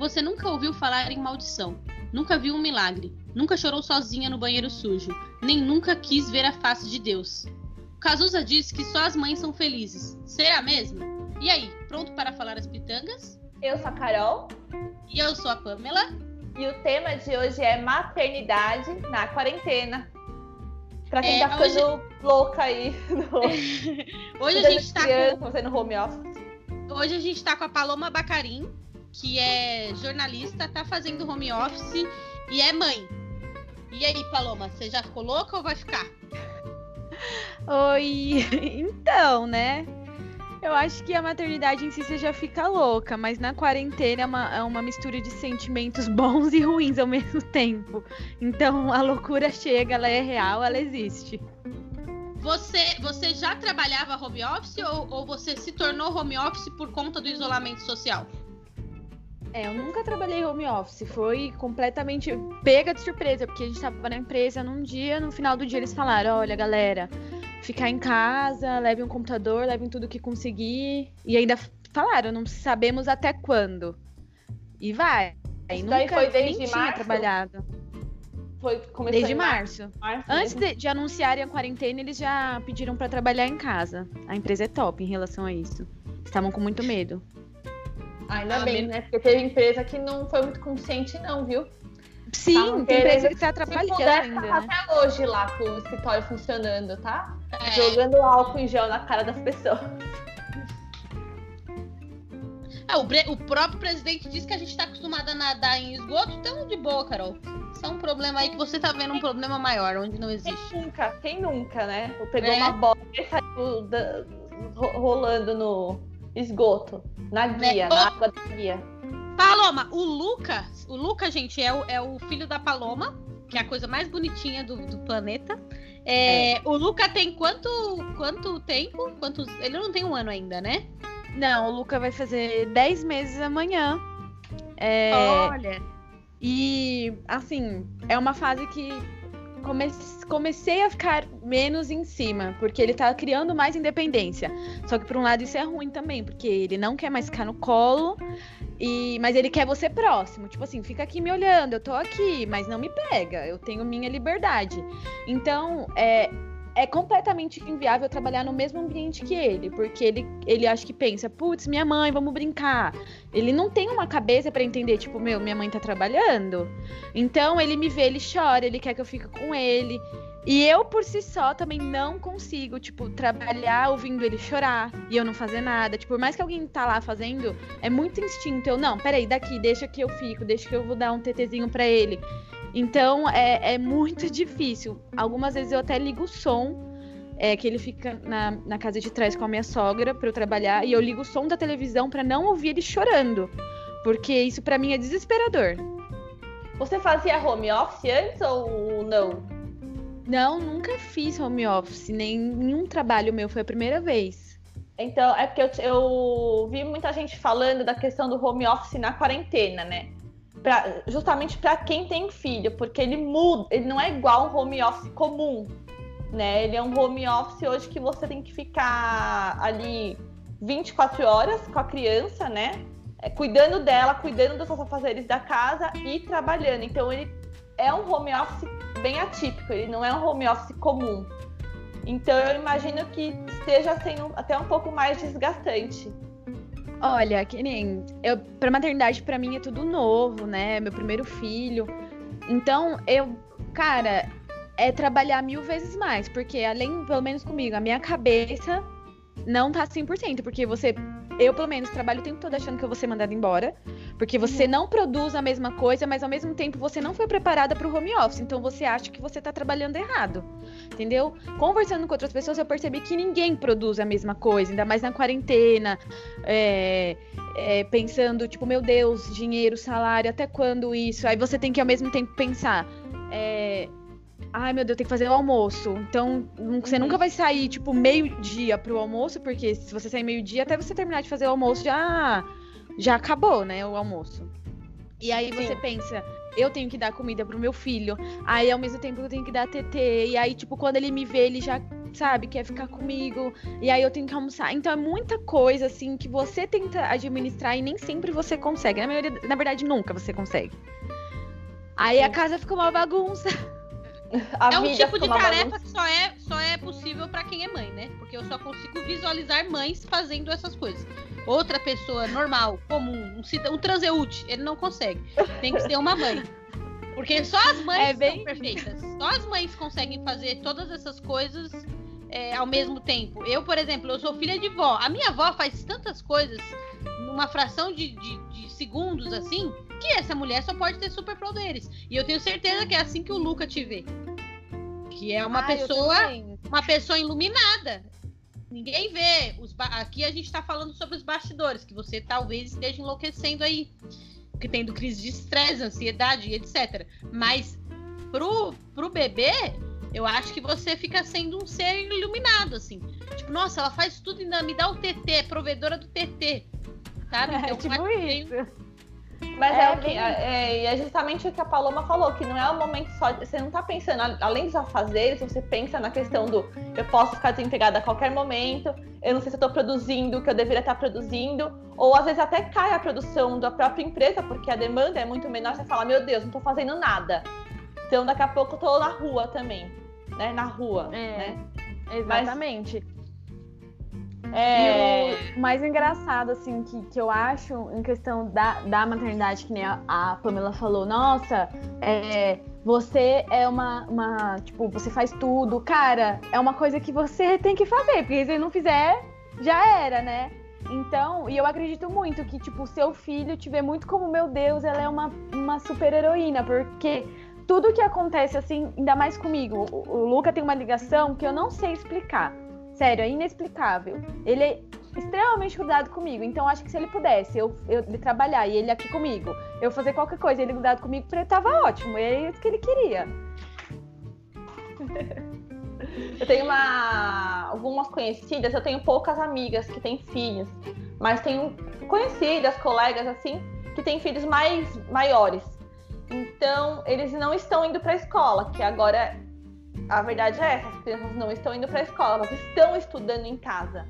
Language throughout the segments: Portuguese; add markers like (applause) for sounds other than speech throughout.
Você nunca ouviu falar em maldição, nunca viu um milagre, nunca chorou sozinha no banheiro sujo, nem nunca quis ver a face de Deus. Cazuza diz que só as mães são felizes. Será mesmo? E aí, pronto para falar as pitangas? Eu sou a Carol. E eu sou a Pamela. E o tema de hoje é maternidade na quarentena. Pra quem É, tá ficando louca aí. No... (laughs) (laughs) Hoje a gente tá criança, com, fazendo home office. hoje a gente tá com a Paloma Bacarim, que é jornalista, tá fazendo home office e é mãe. E aí, Paloma, você já ficou louca ou vai ficar? (laughs) Oi, então, né? Eu acho que a maternidade em si você já fica louca, mas na quarentena é uma, é uma mistura de sentimentos (laughs) bons e ruins ao mesmo tempo. Então a loucura chega, ela é real, ela existe. Você, você já trabalhava home office ou, ou você se tornou home office por conta do isolamento social? É, eu nunca trabalhei home office, foi completamente pega de surpresa, porque a gente tava na empresa num dia, no final do dia eles falaram, olha galera, ficar em casa, leve um computador, levem tudo que conseguir. E ainda falaram, não sabemos até quando. E vai. Isso daí nunca foi desde nem tinha março? trabalhado. Foi, começou Desde em março. março Antes mesmo. de, de anunciarem a quarentena, eles já pediram pra trabalhar em casa. A empresa é top em relação a isso. Estavam com muito medo. Ainda Ah, bem, né? Porque teve empresa que não foi muito consciente, não, viu? Sim, Tavam tem empresa que tá Se trabalhando puder, ainda, tá né? até hoje lá com o escritório funcionando, tá? É, Jogando álcool em gel na cara das pessoas. Ah, o, o próprio presidente disse que a gente tá acostumado a nadar em esgoto, então de boa, Carol. Isso é um problema aí que você tá vendo um problema maior, onde não existe. Quem nunca? Quem nunca, né? Pegou É. uma bola e saiu da- rolando no esgoto, na guia, É. na água da guia. Paloma, o Luca, o Luca, gente, é o, é o filho da Paloma, que é a coisa mais bonitinha do, do planeta. É, O Luca tem quanto, quanto tempo? Quantos, ele não tem um ano ainda, né? Não, o Luca vai fazer 10 meses amanhã. É, Olha. E, assim, é uma fase que comecei a ficar menos em cima, porque ele tá criando mais independência. Só que, por um lado, isso é ruim também, porque ele não quer mais ficar no colo, e mas ele quer você próximo. Tipo assim, fica aqui me olhando, eu tô aqui, mas não me pega, eu tenho minha liberdade. Então, é. É completamente inviável trabalhar no mesmo ambiente que ele, porque ele, ele acha que pensa, putz, minha mãe, vamos brincar. Ele não tem uma cabeça pra entender, tipo, meu, minha mãe tá trabalhando. Então ele me vê, ele chora, ele quer que eu fique com ele. E eu, por si só, também não consigo, tipo, trabalhar ouvindo ele chorar e eu não fazer nada. Tipo, por mais que alguém tá lá fazendo, é muito instinto. Eu, não, peraí, daqui, deixa que eu fico, deixa que eu vou dar um TTzinho pra ele. Então é, é muito difícil. Algumas vezes eu até ligo o som, é, que ele fica na, na casa de trás com a minha sogra pra eu trabalhar, e eu ligo o som da televisão pra não ouvir ele chorando. Porque isso pra mim é desesperador. Você fazia home office antes ou não? Não, nunca fiz home office, nem nenhum trabalho meu, foi a primeira vez. Então, é porque eu, eu vi muita gente falando da questão do home office na quarentena, né? Pra- justamente para quem tem filho, porque ele muda, ele não é igual um home office comum, né? Ele é um home office hoje que você tem que ficar ali 24 horas com a criança, né? É, cuidando dela, cuidando dos seus afazeres da casa e trabalhando. Então ele é um home office bem atípico, ele não é um home office comum. Então eu imagino que esteja sendo até um pouco mais desgastante. Olha, que nem eu para maternidade pra mim é tudo novo, né? Meu primeiro filho. Então, eu, cara, é trabalhar mil vezes mais, porque além, pelo menos comigo, a minha cabeça não tá 100%, porque você eu pelo menos trabalho o tempo todo achando que eu vou ser mandada embora, porque você não produz a mesma coisa, mas ao mesmo tempo você não foi preparada para o home office, então você acha que você tá trabalhando errado. Entendeu? Conversando com outras pessoas, eu percebi que ninguém produz a mesma coisa, ainda mais na quarentena, é, é, pensando, tipo, meu Deus, dinheiro, salário, até quando isso? Aí você tem que ao mesmo tempo pensar, é, ai meu Deus, tem que fazer o almoço. Então, você Uhum. nunca vai sair, tipo, meio-dia pro almoço, porque se você sair meio-dia, até você terminar de fazer o almoço, já, já acabou, né, o almoço. E aí você Sim. pensa, eu tenho que dar comida pro meu filho, aí ao mesmo tempo eu tenho que dar TT, e aí, tipo, quando ele me vê, ele já sabe, quer ficar comigo, e aí eu tenho que almoçar. Então é muita coisa, assim, que você tenta administrar e nem sempre você consegue. Na, maioria, na verdade, nunca você consegue. Aí Sim. a casa fica uma bagunça. (laughs) A é um tipo de tarefa bagunça. que só é, só é possível para quem é mãe, né? Porque eu só consigo visualizar mães fazendo essas coisas. Outra pessoa normal, comum, um, um transeúte, ele não consegue. Tem que ser uma mãe. Porque só as mães é bem... são perfeitas. Só as mães conseguem fazer todas essas coisas é, ao mesmo tempo. Eu, por exemplo, eu sou filha de vó. A minha avó faz tantas coisas numa fração de, de, de segundos assim que essa mulher só pode ter superpoderes. E eu tenho certeza que é assim que o Luca te vê. Que é uma ah, pessoa, uma pessoa iluminada. Ninguém vê. Os Aqui a gente está falando sobre os bastidores, que você talvez esteja enlouquecendo aí que tendo crise de estresse, ansiedade, etc. Mas pro, pro bebê, eu acho que você fica sendo um ser iluminado, assim. Tipo, nossa, ela faz tudo e ainda me dá o TT, é provedora do TT. Sabe? É, então, tipo isso. Mas é, é, o que, é, é, justamente o que a Paloma falou, que não é o momento só. Você não tá pensando, além dos afazeres, você pensa na questão do eu posso ficar desempregada a qualquer momento, eu não sei se eu tô produzindo o que eu deveria estar produzindo, ou às vezes até cai a produção da própria empresa, porque a demanda é muito menor, você fala, meu Deus, não tô fazendo nada. Então daqui a pouco eu tô na rua também, né? Na rua. É, né? Exatamente. Mas, é... E o mais engraçado, assim, que, que eu acho em questão da, da maternidade, que nem a, a Pamela falou, nossa, é, você é uma, uma. Tipo, você faz tudo. Cara, é uma coisa que você tem que fazer, porque se não fizer, já era, né? Então, e eu acredito muito que, tipo, o seu filho te vê muito como, meu Deus, ela é uma, uma super heroína, porque tudo que acontece, assim, ainda mais comigo, o, o Luca tem uma ligação que eu não sei explicar. Sério, é inexplicável. Ele é extremamente cuidado comigo. Então, acho que se ele pudesse, eu, eu ele trabalhar e ele aqui comigo, eu fazer qualquer coisa, ele cuidado comigo, pra ele tava ótimo. É isso que ele queria. (laughs) Eu tenho uma, algumas conhecidas, eu tenho poucas amigas que têm filhos, mas tenho conhecidas, colegas assim, que têm filhos mais maiores. Então, eles não estão indo para a escola, que agora a verdade é essa, as crianças não estão indo para a escola, elas estão estudando em casa.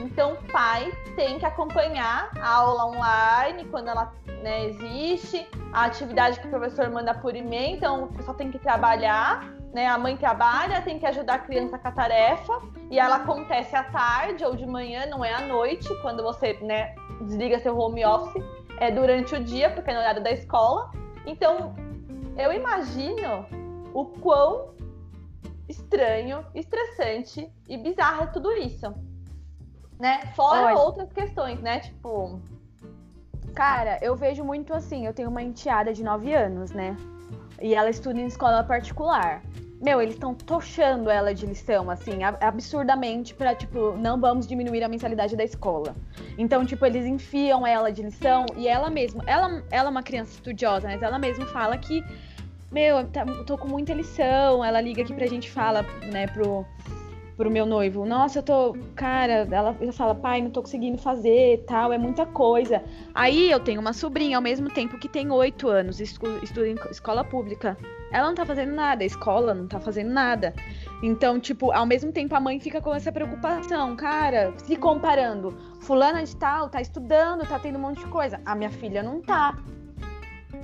Então, o pai tem que acompanhar a aula online quando ela né, existe, a atividade que o professor manda por e-mail, então o pessoal tem que trabalhar, né? A mãe trabalha, tem que ajudar a criança com a tarefa, e ela acontece à tarde ou de manhã, não é à noite, quando você né, desliga seu home office, é durante o dia, porque é no horário da escola. Então, eu imagino o quão estranho, estressante e bizarro tudo isso. Né? Fora Olha. outras questões, né? Tipo. Cara, eu vejo muito assim, eu tenho uma enteada de 9 anos, né? E ela estuda em escola particular. Meu, eles estão tochando ela de lição, assim, absurdamente, pra, tipo, não vamos diminuir a mensalidade da escola. Então, tipo, eles enfiam ela de lição e ela mesma, ela, ela é uma criança estudiosa, mas ela mesma fala que meu, tá, tô com muita lição. Ela liga aqui pra gente fala, né, pro, pro meu noivo, nossa, eu tô, cara, ela, ela fala, pai, não tô conseguindo fazer, tal, é muita coisa. Aí eu tenho uma sobrinha ao mesmo tempo que tem oito anos, estuda em escola pública. Ela não tá fazendo nada, a escola não tá fazendo nada. Então, tipo, ao mesmo tempo a mãe fica com essa preocupação, cara, se comparando. Fulana de tal tá estudando, tá tendo um monte de coisa. A minha filha não tá.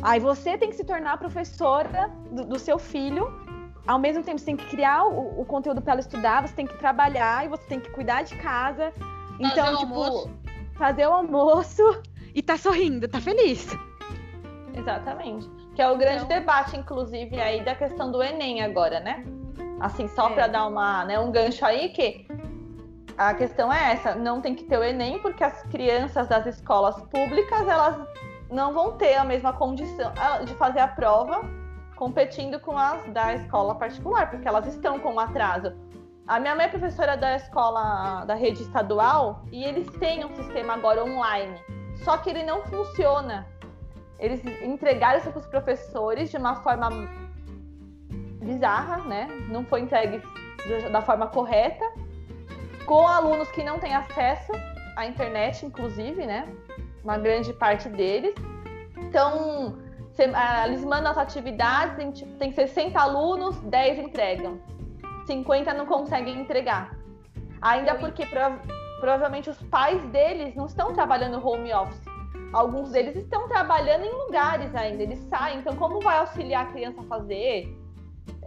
Aí você tem que se tornar professora do, do seu filho. Ao mesmo tempo, você tem que criar o, o, conteúdo para ela estudar, você tem que trabalhar e você tem que cuidar de casa. Então, fazer tipo, almoço. fazer o almoço e tá sorrindo, tá feliz. Exatamente. Que é o grande então... debate, inclusive, aí da questão do Enem agora, né? Assim, só é. para dar uma, né, um gancho aí, que a questão é essa, não tem que ter o Enem, porque as crianças das escolas públicas, elas não vão ter a mesma condição de fazer a prova competindo com as da escola particular, porque elas estão com um atraso. A minha mãe é professora da escola da rede estadual e eles têm um sistema agora online, só que ele não funciona. Eles entregaram isso para os professores de uma forma bizarra, né? Não foi entregue da forma correta, com alunos que não têm acesso à internet, inclusive, né? Uma grande parte deles. Então, eles mandam as atividades, tem, tipo, tem 60 alunos, 10 entregam. 50 não conseguem entregar. Ainda porque prova provavelmente os pais deles não estão trabalhando home office. Alguns deles estão trabalhando em lugares ainda, eles saem. Então, como vai auxiliar a criança a fazer?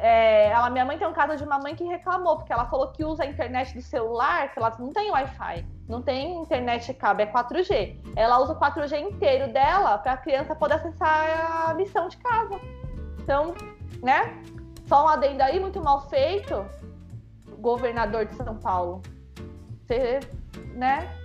É, ela, minha mãe tem um caso de uma mãe que reclamou, porque ela falou que usa a internet do celular, que ela não tem Wi-Fi, não tem internet cabo, é 4G. Ela usa o 4G inteiro dela para a criança poder acessar a lição de casa. Então, né? Só um adendo aí, muito mal feito, governador de São Paulo. Você, né?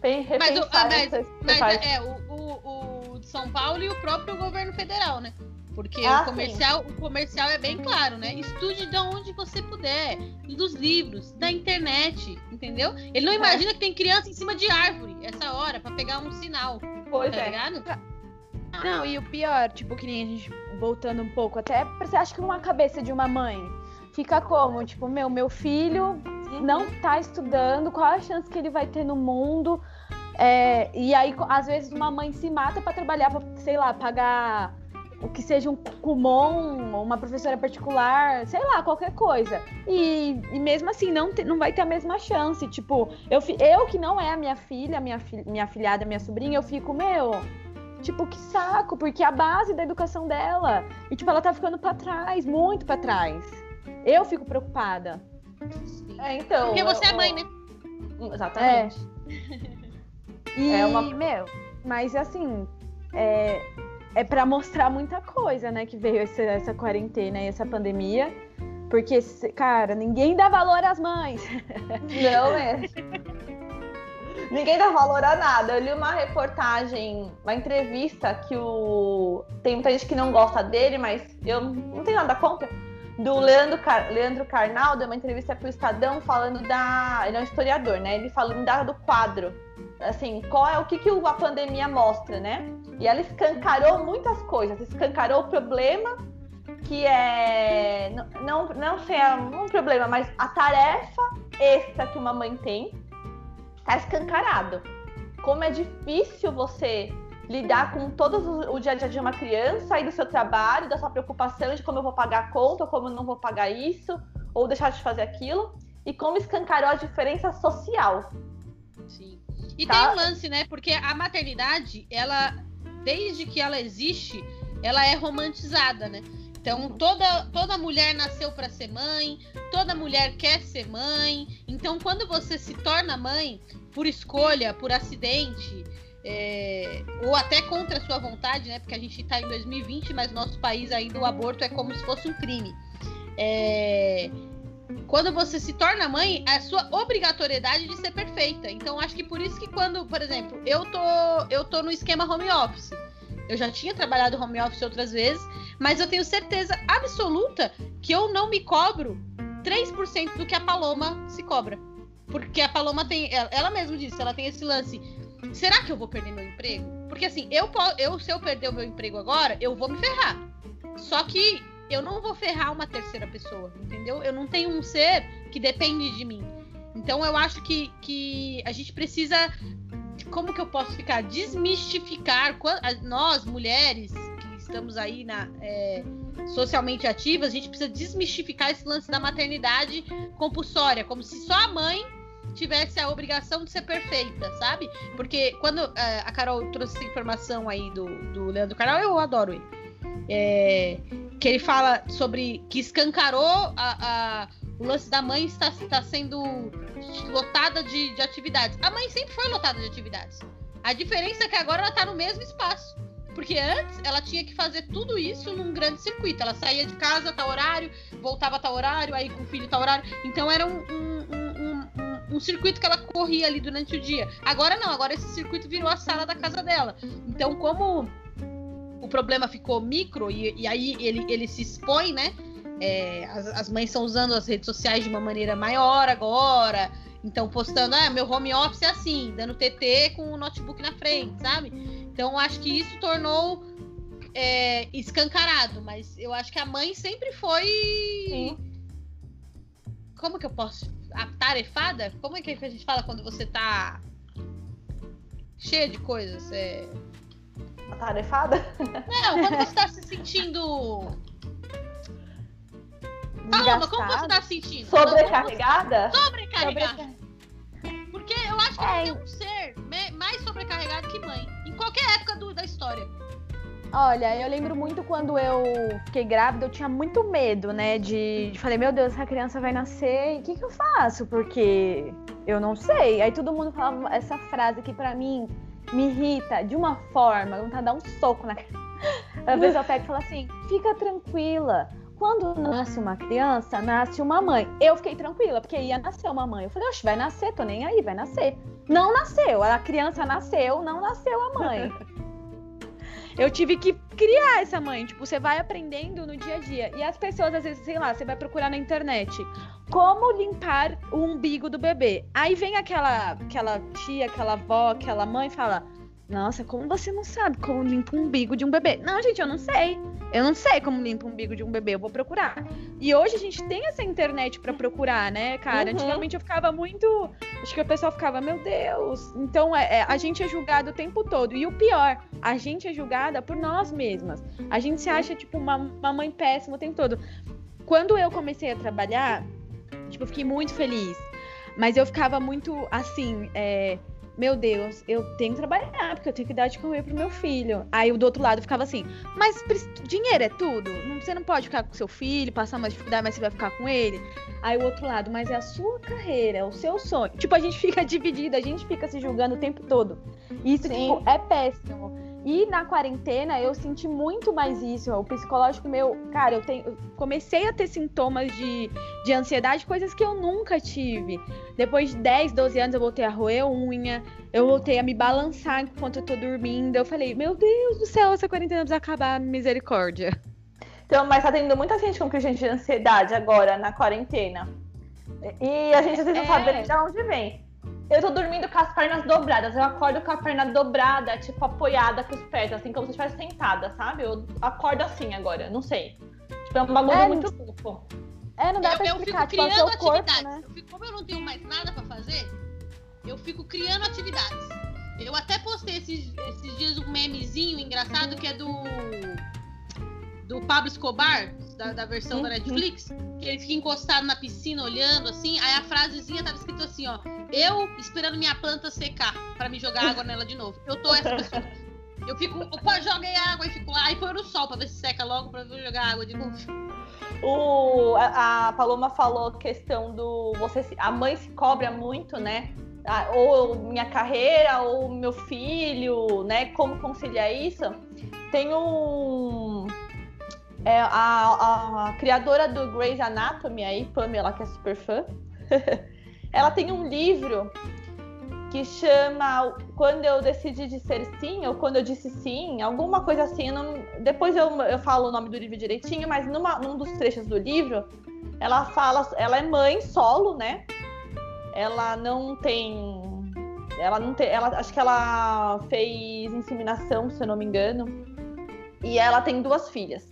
Tem mas, o, ah, mas, mas é, o, o, o de São Paulo e o próprio governo federal, né? Porque ah, o, comercial, o comercial é bem claro, né? Estude de onde você puder, dos livros, da internet, entendeu? Ele não é. imagina que tem criança em cima de árvore essa hora para pegar um sinal. Pois tá é. Ligado? Não, e o pior, tipo, que nem a gente voltando um pouco, até você acha que uma cabeça de uma mãe fica como? Tipo, meu, meu filho não tá estudando, qual a chance que ele vai ter no mundo? É, e aí, às vezes, uma mãe se mata para trabalhar, pra, sei lá, pagar o que seja um Kumon, uma professora particular, sei lá, qualquer coisa. E, e mesmo assim, não, te, não vai ter a mesma chance. Tipo, eu, eu que não é a minha filha, minha, fi, minha filhada, minha sobrinha, eu fico, meu. Tipo, que saco, porque é a base da educação dela. E, tipo, ela tá ficando para trás, muito para trás. Eu fico preocupada. É, então. Porque você eu, é mãe, né? Exatamente. É. (laughs) E, é uma... meu, mas assim, é, é para mostrar muita coisa, né? Que veio essa, essa quarentena e essa pandemia. Porque, cara, ninguém dá valor às mães. (laughs) Não é. ninguém dá valor a nada. Eu li uma reportagem, uma entrevista que o. Tem muita gente que não gosta dele, mas eu não tenho nada contra. Do Leandro, Car... Leandro Carnal, deu uma entrevista pro Estadão falando da. Ele é um historiador, né? Ele falando da... do quadro assim, qual é o que, que a pandemia mostra, né? E ela escancarou muitas coisas, escancarou o problema que é não não sei é um problema, mas a tarefa extra que uma mãe tem está escancarado. Como é difícil você lidar com todo o dia a dia de uma criança e do seu trabalho, da sua preocupação de como eu vou pagar a conta, ou como eu não vou pagar isso, ou deixar de fazer aquilo, e como escancarou a diferença social. Sim. E tá. tem um lance, né? Porque a maternidade, ela, desde que ela existe, ela é romantizada, né? Então, toda, toda mulher nasceu para ser mãe, toda mulher quer ser mãe. Então, quando você se torna mãe, por escolha, por acidente, é, ou até contra a sua vontade, né? Porque a gente está em 2020, mas no nosso país ainda o aborto é como se fosse um crime. É, quando você se torna mãe, é a sua obrigatoriedade de ser perfeita. Então, acho que por isso que quando, por exemplo, eu tô, eu tô no esquema home office. Eu já tinha trabalhado home office outras vezes, mas eu tenho certeza absoluta que eu não me cobro 3% do que a Paloma se cobra. Porque a Paloma tem, ela, ela mesma disse, ela tem esse lance. Será que eu vou perder meu emprego? Porque assim, eu, eu se eu perder o meu emprego agora, eu vou me ferrar. Só que eu não vou ferrar uma terceira pessoa, entendeu? Eu não tenho um ser que depende de mim. Então eu acho que, que a gente precisa. Como que eu posso ficar? Desmistificar nós, mulheres, que estamos aí na, é, socialmente ativas, a gente precisa desmistificar esse lance da maternidade compulsória, como se só a mãe tivesse a obrigação de ser perfeita, sabe? Porque quando é, a Carol trouxe essa informação aí do, do Leandro Carol, eu adoro ele. É, que ele fala sobre que escancarou a, a, o lance da mãe está, está sendo lotada de, de atividades. A mãe sempre foi lotada de atividades. A diferença é que agora ela está no mesmo espaço. Porque antes ela tinha que fazer tudo isso num grande circuito. Ela saía de casa, tá horário, voltava tá horário, aí com o filho tá horário. Então era um, um, um, um, circuito que ela corria ali durante o dia. Agora não, agora esse circuito virou a sala da casa dela. Então, como o problema ficou micro e, e aí ele, ele se expõe, né? É, as, as, mães estão usando as redes sociais de uma maneira maior agora. Então, postando, ah, meu home office é assim, dando TT com o notebook na frente, sabe? Então, acho que isso tornou é, escancarado, mas eu acho que a mãe sempre foi. Sim. Como que eu posso. A tarefada? Como é que a gente fala quando você tá cheia de coisas? É atarefada? Não, quando você está (laughs) se sentindo. Paloma, como você tá se sentindo? Sobrecarregada? Sobrecarregada. Porque eu acho que é. tem um ser mais sobrecarregado que mãe. Em qualquer época do, da história. Olha, eu lembro muito quando eu fiquei grávida, eu tinha muito medo, né? De, de falei, meu Deus, essa criança vai nascer e o que, que eu faço? Porque eu não sei. Aí todo mundo falava essa frase que para mim me irrita de uma forma, vontade de dar um soco na cara. Às vezes eu pego e falo assim: fica tranquila. Quando nasce uma criança, nasce uma mãe. Eu fiquei tranquila, porque ia nascer uma mãe. Eu falei, oxe, vai nascer, tô nem aí, vai nascer. Não nasceu, a criança nasceu, não nasceu a mãe. eu tive que criar essa mãe. Tipo, você vai aprendendo no dia a dia. E as pessoas, às vezes, sei lá, você vai procurar na internet como limpar o umbigo do bebê. Aí vem aquela, aquela tia, aquela avó, aquela mãe e fala: Nossa, como você não sabe como limpa o umbigo de um bebê? Não, gente, eu não sei. Eu não sei como limpa o umbigo de um bebê, eu vou procurar. E hoje a gente tem essa internet para procurar, né, cara? Uhum. Antigamente eu ficava muito. Acho que o pessoal ficava, meu Deus. Então é, é, a gente é julgado o tempo todo. E o pior, a gente é julgada por nós mesmas. A gente se acha, tipo, uma, uma mãe péssima o tempo todo. Quando eu comecei a trabalhar, tipo, eu fiquei muito feliz. Mas eu ficava muito assim, é, meu Deus, eu tenho que trabalhar, porque eu tenho que dar de comer pro meu filho. Aí o do outro lado ficava assim, mas dinheiro é tudo? Você não pode ficar com seu filho, passar mais dificuldade, mas você vai ficar com ele? Aí o outro lado, mas é a sua carreira, é o seu sonho. Tipo, a gente (laughs) fica dividida, a gente fica se julgando o tempo todo. Isso, tipo, é péssimo. E na quarentena eu senti muito mais isso. O psicológico meu, cara, eu, tenho, eu comecei a ter sintomas de, de ansiedade, coisas que eu nunca tive. Depois de 10, 12 anos eu voltei a roer unha, eu voltei a me balançar enquanto eu tô dormindo. Eu falei, meu Deus do céu, essa quarentena precisa acabar, misericórdia. Então, mas tá tendo muita gente com crise de ansiedade agora na quarentena. E a gente às vezes não sabe de onde vem. Eu tô dormindo com as pernas dobradas. Eu acordo com a perna dobrada, tipo, apoiada com os pés, assim, como se estivesse sentada, sabe? Eu acordo assim agora, não sei. Tipo, é um bagulho é, muito louco. É, não dá eu, pra eu explicar, fico tipo, criando é corpo, atividades. Né? Eu fico, como eu não tenho mais nada pra fazer, eu fico criando atividades. Eu até postei esses, esses dias um memezinho engraçado que é do. Do Pablo Escobar, da, da versão uhum. da Netflix, que ele fica encostado na piscina olhando assim, aí a frasezinha tava escrito assim, ó. Eu esperando minha planta secar para me jogar água nela de novo. Eu tô essa pessoa. Eu fico, opa, joguei água e fico lá e põe no sol pra ver se seca logo pra eu jogar água de novo. O, a, a Paloma falou questão do. Você, a mãe se cobra muito, né? ou minha carreira, ou meu filho, né? Como conciliar isso? Tem um, é, a, a, criadora do Grey's Anatomy aí, Pamela, que é super fã, (laughs) ela tem um livro que chama Quando eu decidi dizer sim, ou quando eu disse sim, alguma coisa assim. Não, depois eu, eu falo o nome do livro direitinho, mas numa, num dos trechos do livro, ela fala, ela é mãe solo, né? Ela não tem. Ela não tem. Ela, acho que ela fez inseminação, se eu não me engano. E ela tem duas filhas.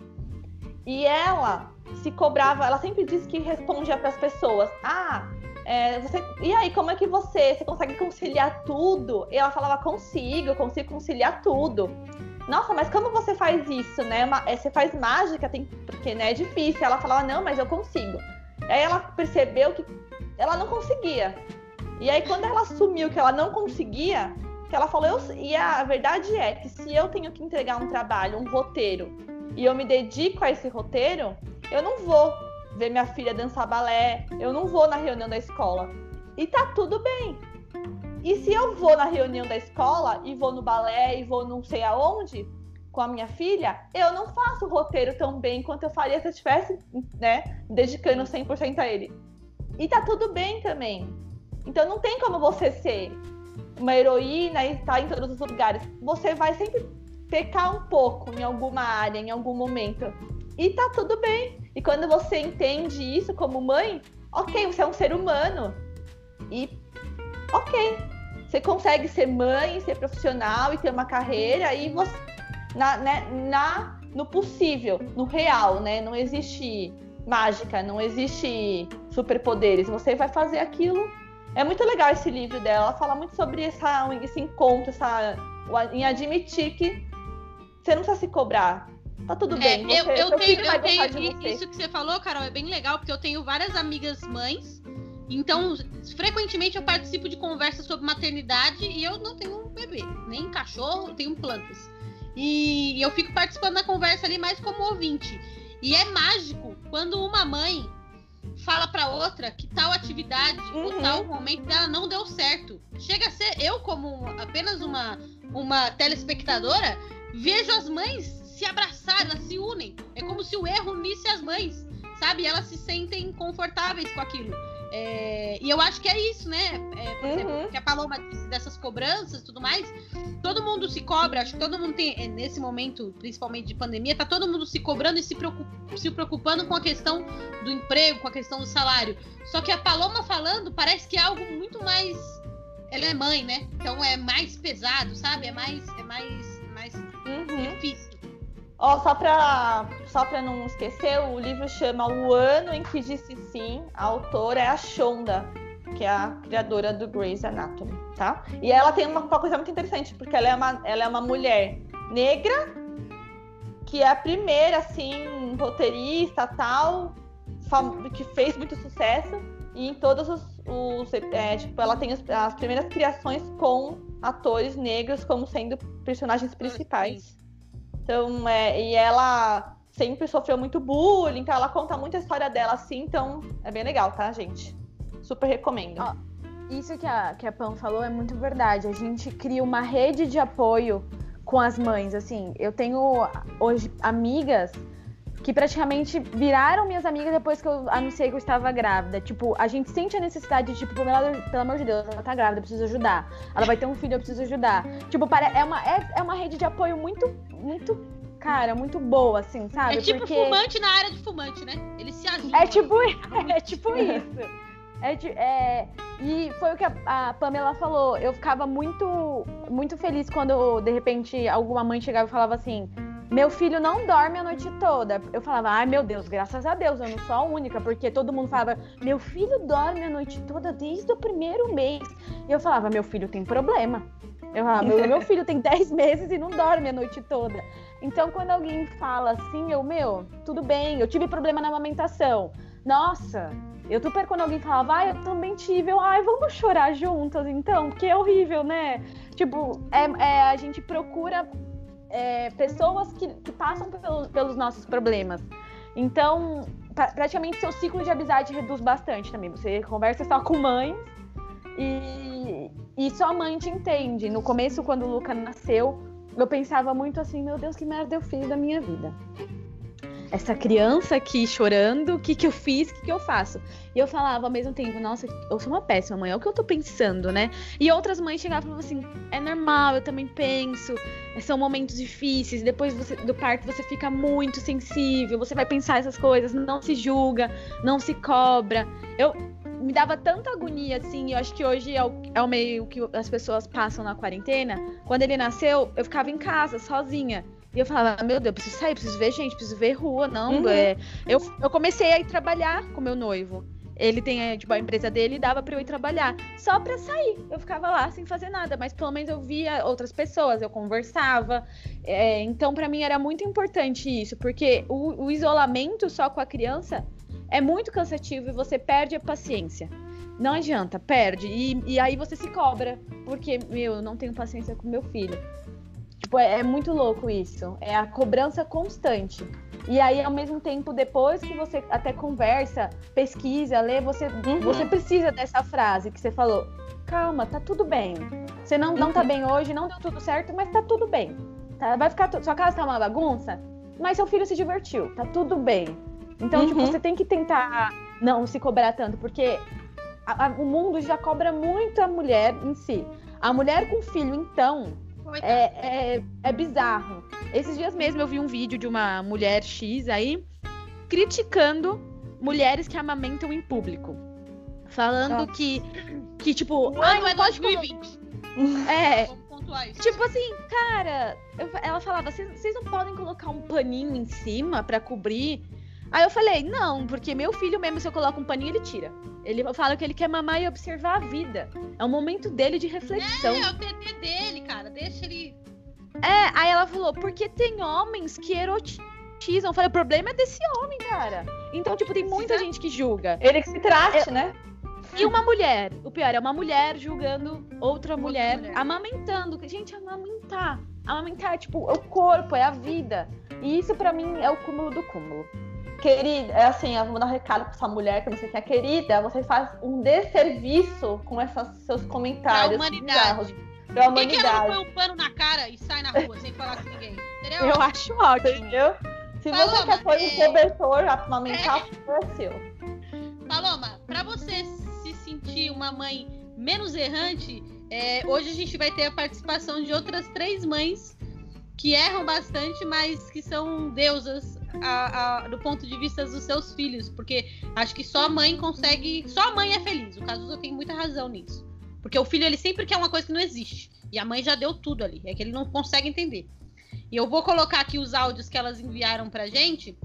E ela se cobrava, ela sempre disse que respondia para as pessoas: Ah, é, você, e aí, como é que você, você consegue conciliar tudo? E ela falava: Consigo, consigo conciliar tudo. Nossa, mas como você faz isso, né? É, você faz mágica, tem, porque né, é difícil. Ela falava: Não, mas eu consigo. Aí ela percebeu que ela não conseguia. E aí, quando ela assumiu que ela não conseguia, que ela falou, eu, e a verdade é que se eu tenho que entregar um trabalho, um roteiro, e eu me dedico a esse roteiro, eu não vou ver minha filha dançar balé, eu não vou na reunião da escola. E tá tudo bem. E se eu vou na reunião da escola e vou no balé e vou não sei aonde com a minha filha, eu não faço o roteiro tão bem quanto eu faria se eu estivesse, né, dedicando 100% a ele. E tá tudo bem também. Então não tem como você ser uma heroína e estar em todos os lugares. Você vai sempre pecar um pouco em alguma área, em algum momento. E tá tudo bem. E quando você entende isso como mãe, ok, você é um ser humano. E ok. Você consegue ser mãe, ser profissional e ter uma carreira e você. Na, né, na, no possível, no real, né? Não existe mágica, não existe superpoderes. Você vai fazer aquilo. É muito legal esse livro dela. Ela fala muito sobre essa, esse encontro, essa, em admitir que você não precisa se cobrar Tá tudo É, bem. eu, você- eu seu tenho, eu tenho isso que você falou, Carol, é bem legal, porque eu tenho várias amigas mães. Então, frequentemente eu participo de conversas sobre maternidade e eu não tenho um bebê, nem cachorro, eu tenho plantas. E eu fico participando da conversa ali mais como ouvinte. E é mágico quando uma mãe fala pra outra que tal atividade ou Uhum. tal momento dela não deu certo. Chega a ser eu como apenas uma uma telespectadora, vejo as mães se abraçar, elas se unem. É como se o erro unisse as mães, sabe? Elas se sentem confortáveis com aquilo. É, e eu acho que é isso, né? É, por exemplo, Uhum. que a Paloma disse dessas cobranças e tudo mais. Todo mundo se cobra, acho que todo mundo tem, é, nesse momento, principalmente de pandemia, tá todo mundo se cobrando e se, preocup- se preocupando com a questão do emprego, com a questão do salário. Só que a Paloma falando parece que é algo muito mais. Ela é mãe, né? Então é mais pesado, sabe? É mais, é mais Uhum. difícil. Ó, só pra, só pra não esquecer, o livro chama O Ano em que Disse Sim. A autora é a Shonda, que é a criadora do Grey's Anatomy, tá? E ela tem uma, uma coisa muito interessante, porque ela é uma, ela é uma mulher negra, que é a primeira, assim, roteirista tal, que fez muito sucesso. E em todos os. os é, tipo, ela tem as, as primeiras criações com atores negros como sendo personagens principais. Então, é, e ela sempre sofreu muito bullying, então ela conta muita história dela assim, então é bem legal, tá, gente? Super recomendo. Isso que a, que a Pam falou é muito verdade. A gente cria uma rede de apoio com as mães. Assim, eu tenho hoje amigas que praticamente viraram minhas amigas depois que eu anunciei que eu estava grávida. Tipo, a gente sente a necessidade de, tipo, pelo, pelo amor de Deus, ela tá grávida, eu preciso ajudar. Ela vai ter um filho, eu preciso ajudar. Tipo, é uma, é, é uma rede de apoio muito, muito, cara, muito boa, assim, sabe? É tipo Porque... fumante na área de fumante, né? Eles se ajudam. É tipo, (laughs) é tipo isso. É, é- e foi o que a, a Pamela falou. Eu ficava muito, muito feliz quando, de repente, alguma mãe chegava e falava assim: Meu filho não dorme a noite toda. Eu falava: Ai, meu Deus, graças a Deus, eu não sou a única. Porque todo mundo falava: Meu filho dorme a noite toda desde o primeiro mês. E eu falava: Meu filho tem problema. Eu falava: Meu, meu filho tem 10 (laughs) meses e não dorme a noite toda. Então, quando alguém fala assim, eu, meu, tudo bem, eu tive problema na amamentação. Nossa, eu super quando alguém falava, ai, eu também tive, eu, ai, vamos chorar juntas então, porque é horrível, né? Tipo, é, é, a gente procura é, pessoas que, que passam pelo- pelos nossos problemas. Então, pra- praticamente seu ciclo de amizade reduz bastante também. Você conversa só com mães e, e só a mãe te entende. No começo, quando o Luca nasceu, eu pensava muito assim, meu Deus, que merda eu fiz da minha vida. Essa criança aqui chorando, o que que eu fiz, o que que eu faço? E eu falava ao mesmo tempo, nossa, eu sou uma péssima mãe, é o que eu tô pensando, né? E outras mães chegavam e falavam assim, é normal, eu também penso, são momentos difíceis, depois você- do parto você fica muito sensível, você vai pensar essas coisas, não se julga, não se cobra. Eu me dava tanta agonia, assim, eu acho que hoje é o, é o meio que as pessoas passam na quarentena. Quando ele nasceu, eu ficava em casa, sozinha. E eu falava, meu Deus, eu preciso sair, preciso ver gente, preciso ver rua, não. Uhum. é, eu, eu comecei a ir trabalhar com meu noivo. Ele tem tipo, a empresa dele e dava pra eu ir trabalhar. Só pra sair. Eu ficava lá sem fazer nada, mas pelo menos eu via outras pessoas, eu conversava. É, então, pra mim era muito importante isso, porque o, o isolamento só com a criança é muito cansativo e você perde a paciência. Não adianta, perde. E, e aí você se cobra, porque, meu, eu não tenho paciência com meu filho. Tipo, é, é muito louco isso. É a cobrança constante. E aí, ao mesmo tempo, depois que você até conversa, pesquisa, lê, você, Uhum. você precisa dessa frase que você falou. Calma, tá tudo bem. Você não, não tá bem hoje, não deu tudo certo, mas tá tudo bem. Tá? Vai ficar. tu- Sua casa tá uma bagunça, mas seu filho se divertiu, tá tudo bem. Então, tipo, Uhum. você tem que tentar não se cobrar tanto, porque a- a- o mundo já cobra muito a mulher em si. A mulher com filho, então. É, é, é bizarro. Esses dias mesmo eu vi um vídeo de uma mulher X aí criticando mulheres que amamentam em público. Falando Ah. que, que, tipo, O ai, ano não é pode colo- 2020. É, (laughs) Vamos pontuar isso. tipo assim, cara, eu- ela falava, vocês vocês não podem colocar um paninho em cima pra cobrir? Aí eu falei, não, porque meu filho mesmo, se eu coloco um paninho, ele tira. Ele fala que ele quer mamar e observar a vida. É um momento dele de reflexão. É, é o TT dele, cara. Deixa ele. É, aí ela falou, porque tem homens que eroti- romantizam. Fala, o problema é desse homem, cara. Então, tipo, tem muita gente que julga. Ele que se trate, né? E uma mulher, o pior é uma mulher julgando outra mulher, mulher. amamentando. Gente, amamentar. Amamentar é tipo, é o corpo, é a vida. E isso pra mim é o cúmulo do cúmulo. Querida, é assim, eu vou dar um recado pra essa mulher que eu não sei quem é querida. Você faz um desserviço com esses seus comentários. Pra humanidade. bizarros. Pra Por que, que ela não humanidade. põe um pano na cara e sai na rua sem falar com ninguém? Seria Eu ótimo. acho ótimo. Entendeu? Se Paloma, você quer pôr um é- cobertor amamentar, é seu. Paloma, pra você se sentir uma mãe menos errante, é, hoje a gente vai ter a participação de outras três mães que erram bastante, mas que são deusas a- a- do ponto de vista dos seus filhos, porque acho que só a mãe consegue, só a mãe é feliz. O Cazuza tem muita razão nisso, porque o filho ele sempre quer uma coisa que não existe e a mãe já deu tudo ali, é que ele não consegue entender. E eu vou colocar aqui os áudios que elas enviaram pra gente.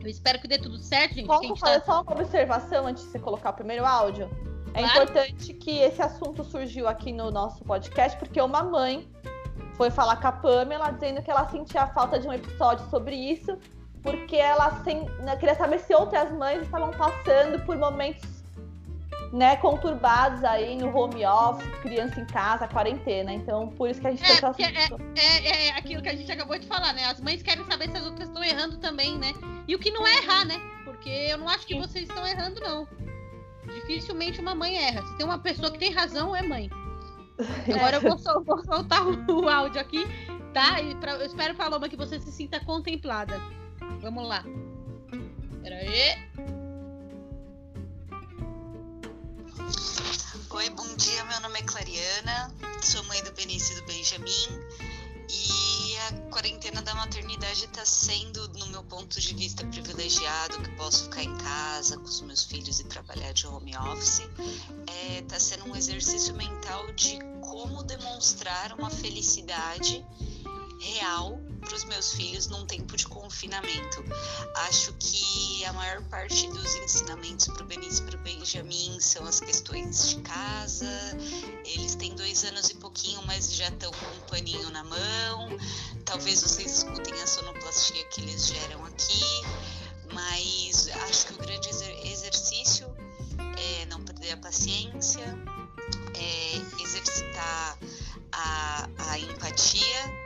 Eu espero que dê tudo certo, gente. Posso gente fazer tá- só uma observação antes de você colocar o primeiro áudio? É Claro. importante que esse assunto surgiu aqui no nosso podcast, porque uma mãe foi falar com a Pamela dizendo que ela sentia a falta de um episódio sobre isso, porque ela sem, né, queria saber se outras mães estavam passando por momentos né, conturbados aí no home office, criança em casa, quarentena. Então, por isso que a gente É, porque assunto. É, é aquilo que a gente acabou de falar, né? As mães querem saber se as outras estão errando também, né? E o que não é errar, né? Porque eu não acho que vocês estão errando, não. Dificilmente uma mãe erra. Se tem uma pessoa que tem razão, é mãe. Agora eu vou, sol- vou soltar o, o áudio aqui, tá? E pra- eu espero, Paloma, que você se sinta contemplada. Vamos lá. Pera aí. Oi, bom dia. Meu nome é Clariana, sou mãe do Benício e do Benjamin. E a quarentena da maternidade está sendo, no meu ponto de vista, privilegiado, que posso ficar em casa com os meus filhos e trabalhar de home office. Está sendo um exercício mental de como demonstrar uma felicidade real para os meus filhos num tempo de confinamento. Acho que a maior parte dos ensinamentos para o Benício e para o Benjamin são as questões de casa. Eles têm dois anos e pouquinho, mas já estão com um paninho na mão. Talvez vocês escutem a sonoplastia que eles geram aqui. Mas acho que o grande exer- exercício é não perder a paciência, é exercitar a, a empatia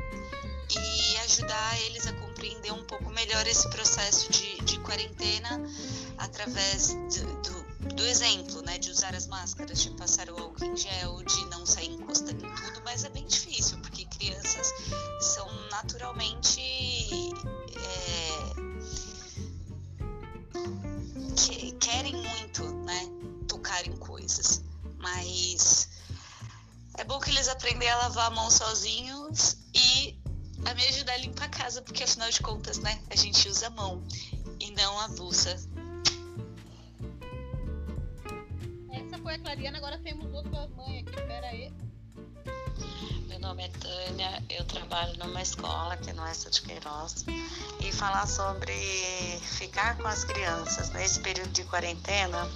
e ajudar eles a compreender um pouco melhor esse processo de, de quarentena através do, do, exemplo, né? De usar as máscaras, de passar o álcool em gel, de não sair encostando em tudo, mas é bem difícil, porque crianças são naturalmente. é, que- querem muito, né? Tocar em coisas, mas é bom que eles aprendem a lavar a mão sozinhos a me ajudar a limpar a casa, porque afinal de contas, né, a gente usa a mão e não a bolsa. Essa foi a Clariana, agora temos outra mãe aqui. Pera aí. Meu nome é Tânia, eu trabalho numa escola aqui no Oeste de Queiroz e falar sobre ficar com as crianças nesse período de quarentena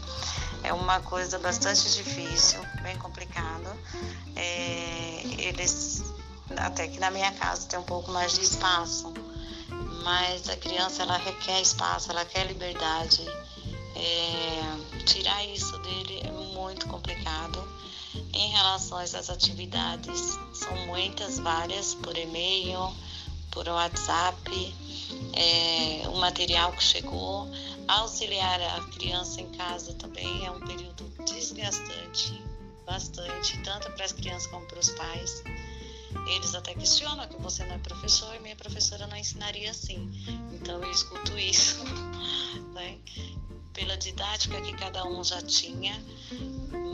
é uma coisa bastante difícil, bem complicado. É, eles, até que na minha casa tem um pouco mais de espaço, mas a criança ela requer espaço, ela quer liberdade. É, tirar isso dele é muito complicado. Em relação a essas atividades, são muitas, várias, por e-mail, por WhatsApp, é, o material que chegou. Auxiliar a criança em casa também é um período desgastante, bastante, tanto para as crianças como para os pais. Eles até questionam que você não é professor e minha professora não ensinaria assim. Então eu escuto (laughs) isso, né? pela didática que cada um já tinha,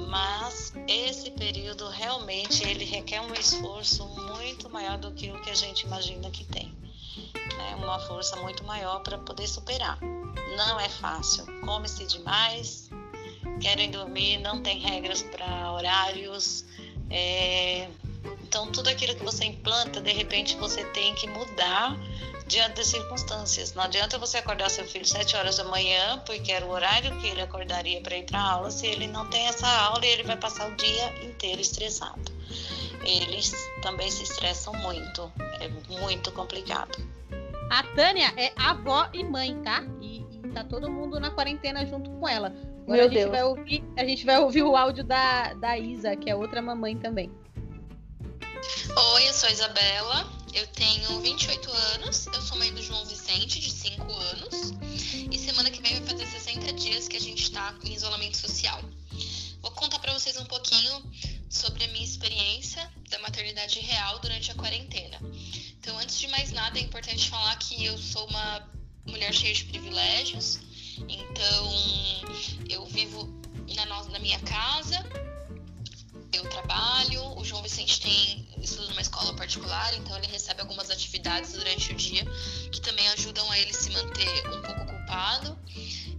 mas esse período realmente ele requer um esforço muito maior do que o que a gente imagina que tem, né? Uma força muito maior para poder superar. Não é fácil, come-se demais, querem dormir, não tem regras para horários, é... então tudo aquilo que você implanta, de repente você tem que mudar diante das circunstâncias. Não adianta você acordar seu filho às 7 horas da manhã, porque era o horário que ele acordaria para ir para a aula, se ele não tem essa aula e ele vai passar o dia inteiro estressado. Eles também se estressam muito, é muito complicado. A Tânia é avó e mãe, tá? E, e tá todo mundo na quarentena junto com ela. Agora Meu a gente, Deus. vai ouvir, a gente vai ouvir o áudio da, da Isa, que é outra mamãe também. Oi, eu sou a Isabela, eu tenho 28 anos, eu sou mãe do João Vicente, de 5 anos, e semana que vem vai fazer 60 dias que a gente tá em isolamento social. Vou contar pra vocês um pouquinho sobre a minha experiência da maternidade real durante a quarentena. Então, antes de mais nada, é importante falar que eu sou uma mulher cheia de privilégios, então eu vivo na, na minha casa, eu trabalho, o João Vicente tem particular, então ele recebe algumas atividades durante o dia que também ajudam a ele se manter um pouco ocupado.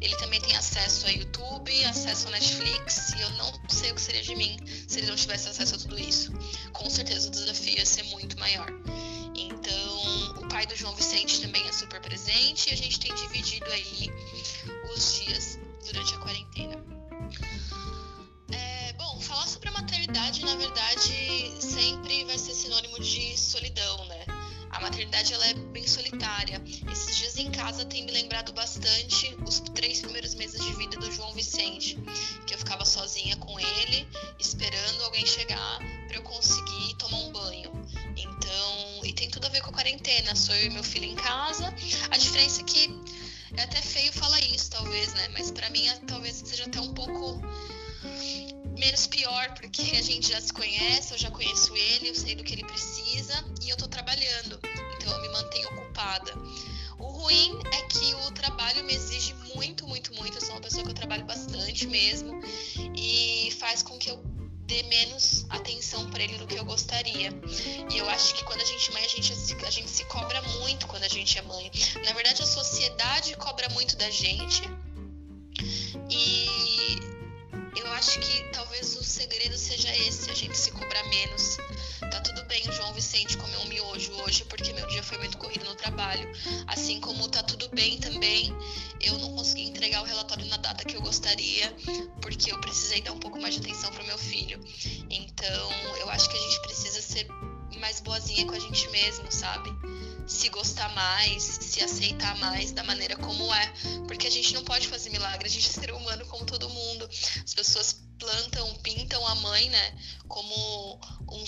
Ele também tem acesso a YouTube, acesso a Netflix, e eu não sei o que seria de mim se ele não tivesse acesso a tudo isso. Com certeza o desafio ia ser muito maior. Então, o pai do João Vicente também é super presente e a gente tem dividido aí os dias durante a quarentena. Maternidade, na verdade, sempre vai ser sinônimo de solidão, né? A maternidade ela é bem solitária. Esses dias em casa tem me lembrado bastante os três primeiros meses de vida do João Vicente, que eu ficava sozinha com ele, esperando alguém chegar para eu conseguir tomar um banho. Então, e tem tudo a ver com a quarentena. Sou eu e meu filho em casa. A diferença é que é até feio falar isso, talvez, né? Mas para mim, é- talvez seja até um pouco menos pior, porque a gente já se conhece, eu já conheço ele, eu sei do que ele precisa e eu tô trabalhando, então eu me mantenho ocupada. O ruim é que o trabalho me exige muito, muito, muito. Eu sou uma pessoa que eu trabalho bastante mesmo e faz com que eu dê menos atenção para ele do que eu gostaria. E eu acho que quando a gente é mãe, a gente, a gente se cobra muito quando a gente é mãe. Na verdade, a sociedade cobra muito da gente. Acho que talvez o segredo seja esse, a gente se cobrar menos. Tá tudo bem o João Vicente comer um miojo hoje, porque meu dia foi muito corrido no trabalho. Assim como tá tudo bem também eu não consegui entregar o relatório na data que eu gostaria, porque eu precisei dar um pouco mais de atenção pro meu filho. Então, eu acho que a gente precisa ser mais boazinha com a gente mesmo, sabe? Se gostar mais, se aceitar mais da maneira como é. Porque a gente não pode fazer milagre, a gente é ser humano como todo mundo. As pessoas plantam, pintam a mãe, né, como um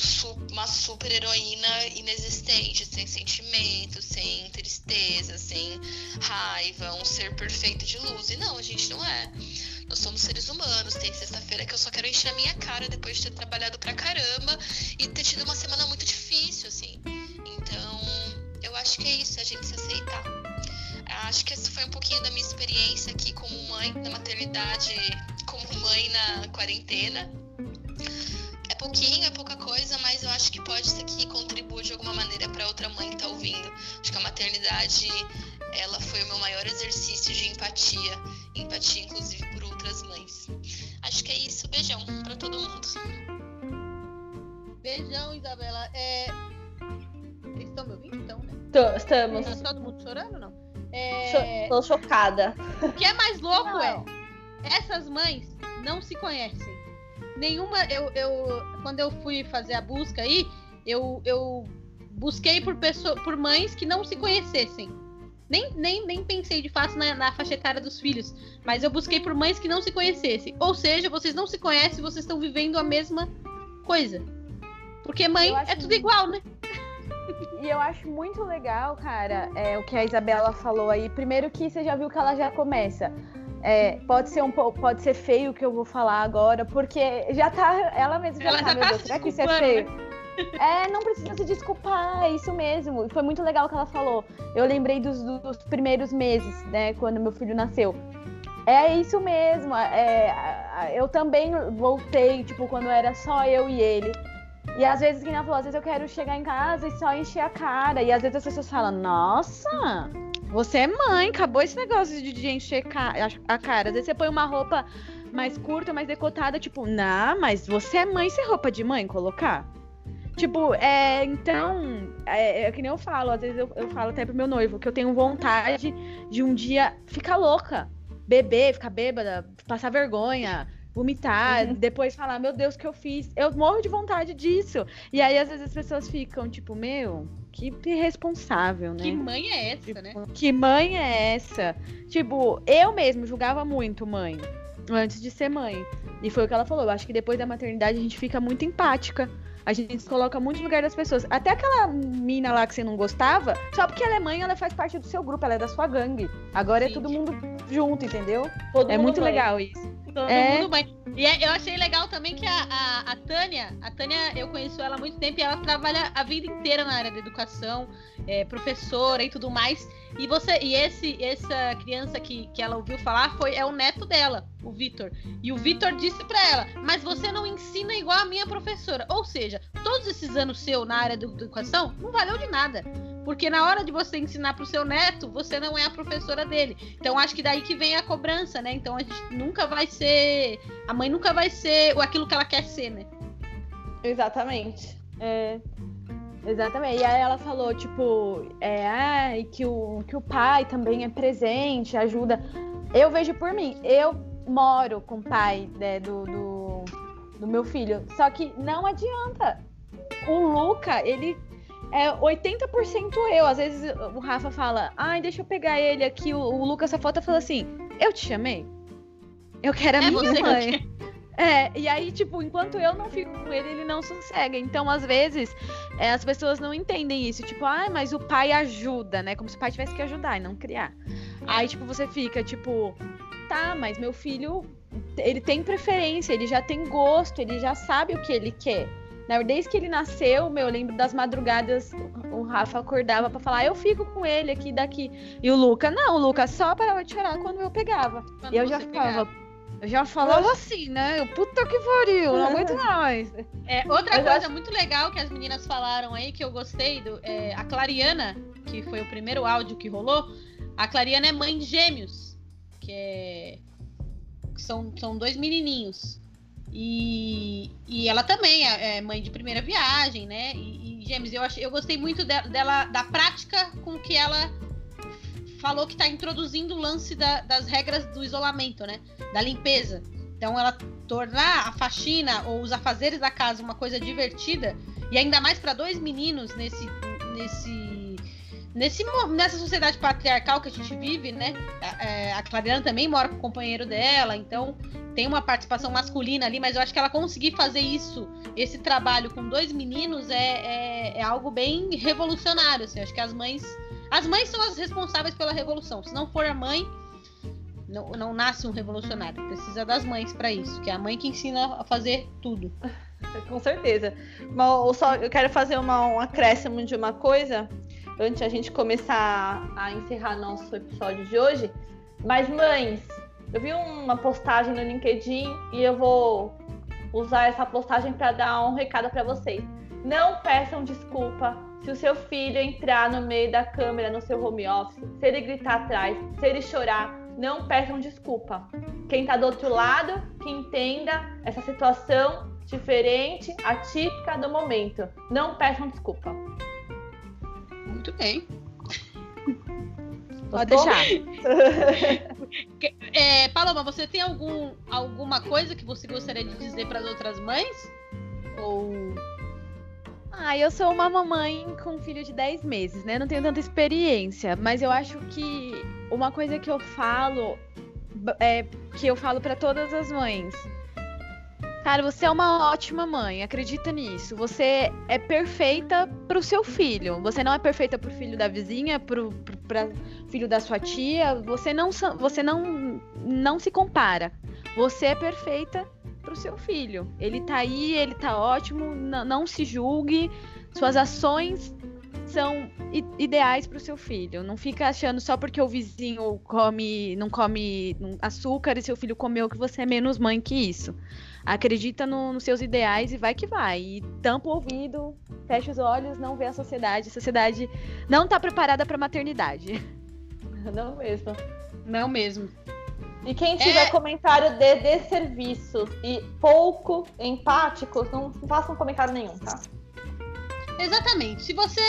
uma super heroína inexistente, sem sentimentos, sem tristeza, sem raiva, um ser perfeito de luz. E não, a gente não é. Nós somos seres humanos. Tem sexta-feira que eu só quero encher a minha cara depois de ter trabalhado pra caramba e ter tido uma semana muito difícil, assim. Então, acho que é isso, a gente se aceitar. Acho que essa foi um pouquinho da minha experiência aqui como mãe na maternidade, como mãe na quarentena. É pouquinho, é pouca coisa, mas eu acho que pode ser que contribua de alguma maneira para outra mãe que tá ouvindo. Acho que a maternidade, ela foi o meu maior exercício de empatia, empatia inclusive por outras mães. Acho que é isso, beijão para todo mundo. Beijão, Isabela. É... Vocês estão me ouvindo? Tô- estamos. Tá todo mundo chorando, não? É... Tô chocada. O que é mais louco Não. é essas mães não se conhecem. Nenhuma. Eu, eu, quando eu fui fazer a busca aí, eu, eu busquei por, pessoa, por mães que não se conhecessem. Nem, nem, nem pensei de fato na, na faixa etária dos filhos, mas eu busquei por mães que não se conhecessem. Ou seja, vocês não se conhecem, vocês estão vivendo a mesma coisa. Porque mãe é tudo igual, né? E eu acho muito legal, cara, é, o que a Isabela falou aí. Primeiro que você já viu que ela já começa. É, pode ser um pouco, pode ser feio o que eu vou falar agora, porque já tá, ela mesma já Ela tá, já meu tá Deus, se será que isso é feio? É, não precisa se desculpar, é isso mesmo. Foi muito legal o que ela falou. Eu lembrei dos, dos primeiros meses, né, quando meu filho nasceu. É isso mesmo. é, eu também voltei, tipo, quando era só eu e ele. E às vezes, que ela falou, às vezes eu quero chegar em casa e só encher a cara. E às vezes as pessoas falam, nossa, você é mãe, acabou esse negócio de, de encher a cara. Às vezes você põe uma roupa mais curta, mais decotada, tipo, não, mas você é mãe, isso é roupa de mãe colocar? Tipo, é, então, é, é que nem eu falo, às vezes eu, eu falo até pro meu noivo, que eu tenho vontade de um dia ficar louca, beber, ficar bêbada, passar vergonha, vomitar, depois falar, meu Deus, o que eu fiz? Eu morro de vontade disso. E aí, às vezes, as pessoas ficam, tipo, meu, que irresponsável, né? Que mãe é essa, Tipo, né? Que mãe é essa? Tipo, eu mesmo julgava muito mãe antes de ser mãe. E foi o que ela falou. Eu acho que depois da maternidade a gente fica muito empática. A gente se coloca muito no lugar das pessoas. Até aquela mina lá que você não gostava, só porque ela é mãe, ela faz parte do seu grupo, ela é da sua gangue. Agora é Sim. todo mundo junto, entendeu? Todo É muito mãe. legal isso. Todo É. mundo bem. E é- eu achei legal também que a, a, a Tânia, a Tânia, eu conheço ela há muito tempo e ela trabalha a vida inteira na área da educação, é professora e tudo mais. E você, e esse, essa criança que, que ela ouviu falar foi é o neto dela, o Vitor. E o Vitor disse pra ela: "Mas você não ensina igual a minha professora". Ou seja, todos esses anos seu na área da educação não valeu de nada. Porque na hora de você ensinar pro seu neto, você não é a professora dele. Então acho que daí que vem a cobrança, né? Então a gente nunca vai ser. A mãe nunca vai ser aquilo que ela quer ser, né? Exatamente. É. Exatamente. E aí ela falou, tipo, é, e que o, que o pai também é presente, ajuda. Eu vejo por mim, eu moro com o pai né, do, do, do meu filho. Só que não adianta. O Luca, ele é 80% eu. Às vezes o Rafa fala, ai, deixa eu pegar ele aqui. O, o Lucas só falta fala assim: Eu te chamei. Eu quero a É minha você que mãe. É, e aí, tipo, enquanto eu não fico com ele, ele não sossega. Então, às vezes, é, as pessoas não entendem isso. Tipo, ah, mas o pai ajuda, né? Como se o pai tivesse que ajudar e não criar. Aí, tipo, você fica, tipo, tá, mas meu filho, ele tem preferência, ele já tem gosto, ele já sabe o que ele quer. Desde que ele nasceu, meu, eu lembro das madrugadas, o Rafa acordava pra falar, "Ah, eu fico com ele aqui daqui. E o Luca, não, o Luca só parava de chorar quando eu pegava. Quando E eu já ficava, eu já falava assim, né? Eu, puta que pariu, não aguento (laughs) mais. É, outra eu coisa muito legal que as meninas falaram aí, que eu gostei, do, é, a Clariana, que foi o primeiro áudio que rolou, a Clariana é mãe de gêmeos, que é. são, são dois menininhos. E, e ela também é, é mãe de primeira viagem, né? E, e eu, achei, eu gostei muito de- dela, da prática com que ela falou que está introduzindo o lance da- das regras do isolamento, né? Da limpeza. Então ela tornar a faxina ou os afazeres da casa uma coisa divertida e ainda mais para dois meninos nesse nesse nesse nessa sociedade patriarcal que a gente vive, né? A, é, a Clariana também mora com o companheiro dela, então tem uma participação masculina ali, mas eu acho que ela conseguir fazer isso, esse trabalho com dois meninos é, é, é algo bem revolucionário. Assim, acho que as mães as mães são as responsáveis pela revolução. Se não for a mãe, não, não nasce um revolucionário. Precisa das mães para isso, que é a mãe que ensina a fazer tudo. (laughs) Com certeza. Mas só, eu quero fazer uma, um acréscimo de uma coisa antes a gente começar a encerrar nosso episódio de hoje. Mas, mães, eu vi uma postagem no LinkedIn e eu vou usar essa postagem para dar um recado para vocês. Não peçam desculpa se o seu filho entrar no meio da câmera no seu home office, se ele gritar atrás, se ele chorar, não peçam desculpa. Quem tá do outro lado, que entenda essa situação diferente, atípica do momento. Não peçam desculpa. Muito bem. Pode deixar. (laughs) É, Paloma, você tem algum, alguma coisa que você gostaria de dizer para as outras mães? Ou Ah, eu sou uma mamãe com um filho de 10 meses, né? Não tenho tanta experiência, mas eu acho que uma coisa que eu falo é que eu falo pra todas as mães. Cara, você é uma ótima mãe, acredita nisso. Você é perfeita pro seu filho. Você não é perfeita pro filho da vizinha, pro, pro filho da sua tia. Você não, você não, não se compara. Você é perfeita pro seu filho. Ele tá aí, ele tá ótimo, não se julgue. Suas ações são ideais pro seu filho. Não fica achando só porque o vizinho come, não come açúcar e seu filho comeu que você é menos mãe que isso. Acredita no- nos seus ideais e vai que vai. E tampa o ouvido, fecha os olhos, não vê a sociedade. A sociedade não tá preparada pra maternidade. (laughs) Não mesmo. não mesmo? E quem tiver É. comentário de desserviço e pouco empáticos, não façam comentário nenhum, tá? Exatamente. Se você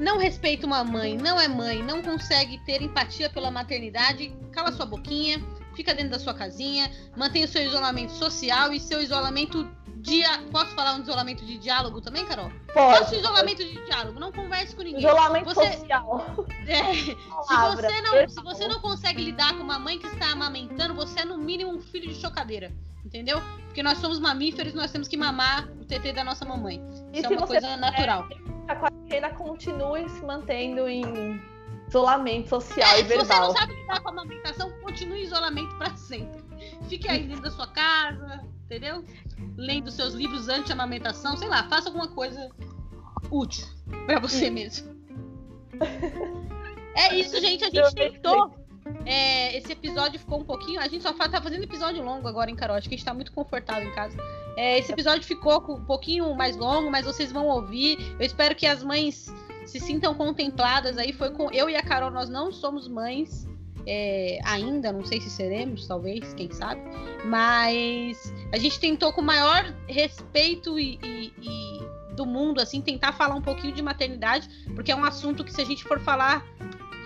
não respeita uma mãe, não é mãe, não consegue ter empatia pela maternidade, cala sua boquinha, fica dentro da sua casinha, mantenha o seu isolamento social e seu isolamento dia... Posso falar um isolamento de diálogo também, Carol? Pode. Um isolamento de diálogo, não converse com ninguém. Isolamento Você- social. (laughs) É, se, você não, se você não consegue lidar com uma mãe que está amamentando, você é no mínimo um filho de chocadeira. Entendeu? Porque nós somos mamíferos, nós temos que mamar o TT da nossa mamãe. Isso é uma coisa natural. a quarentena continue se mantendo em isolamento social É, e se você verbal. não sabe lidar com a amamentação, continue em isolamento pra sempre. Fique aí dentro da sua casa, entendeu? Lendo seus livros anti-amamentação, sei lá, faça alguma coisa útil pra você mesmo. É isso, gente. A gente tentou. É, esse episódio ficou um pouquinho. A gente só tá fazendo episódio longo agora, Carol? Acho que a gente tá muito confortável em casa. É, esse episódio ficou um pouquinho mais longo, mas vocês vão ouvir. Eu espero que as mães se sintam contempladas aí. Foi com eu e a Carol, nós não somos mães é, ainda, não sei se seremos, talvez, quem sabe. Mas a gente tentou com o maior respeito e, e- e do mundo, assim, tentar falar um pouquinho de maternidade, porque é um assunto que se a gente for falar,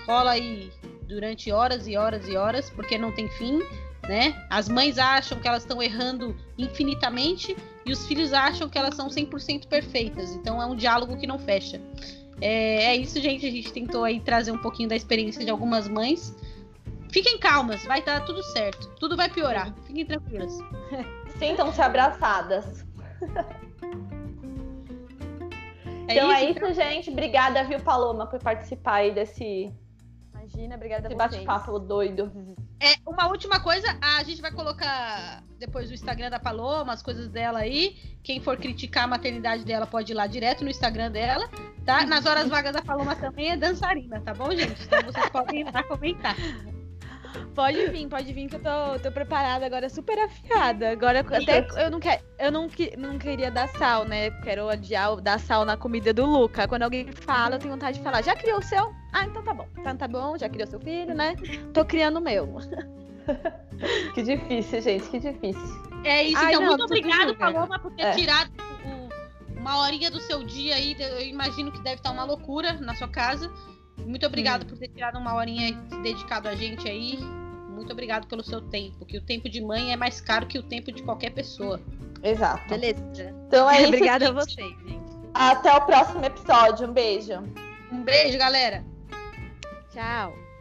rola aí durante horas e horas e horas, porque não tem fim, né? As mães acham que elas estão errando infinitamente e os filhos acham que elas são 100% perfeitas. Então é um diálogo que não fecha. É, é isso, gente. A gente tentou aí trazer um pouquinho da experiência de algumas mães. Fiquem calmas, vai dar tudo certo. Tudo vai piorar. Fiquem tranquilas. (laughs) Sintam-se abraçadas. (laughs) É então é isso? isso, gente. Obrigada, viu, Paloma, por participar aí desse, Imagina, obrigada desse bate-papo doido. É, uma última coisa, a gente vai colocar depois o Instagram da Paloma, as coisas dela aí. Quem for criticar a maternidade dela pode ir lá direto no Instagram dela, tá? Nas horas vagas da Paloma também é dançarina, tá bom, gente? Então vocês podem ir lá comentar. Pode vir, pode vir que eu tô, tô preparada agora, super afiada. Agora até eu não quero, eu não, que- não queria dar sal, né? Quero adiar dar sal na comida do Luca. Quando alguém fala, eu tenho vontade de falar, já criou o seu? Ah, então tá bom. Então tá bom, já criou seu filho, né? Tô criando o meu. (laughs) Que difícil, gente, que difícil. É isso, Ai, então não, muito obrigado, Paloma, por ter É. tirado uma horinha do seu dia aí. Eu imagino que deve estar uma loucura na sua casa. Muito obrigado por ter tirado uma horinha e dedicado a gente aí. Muito obrigado pelo seu tempo, que o tempo de mãe é mais caro que o tempo de qualquer pessoa. Exato. Beleza. Então é (laughs) isso. Obrigada a vocês, gente. Até o próximo episódio. Um beijo. Um beijo, galera! Tchau.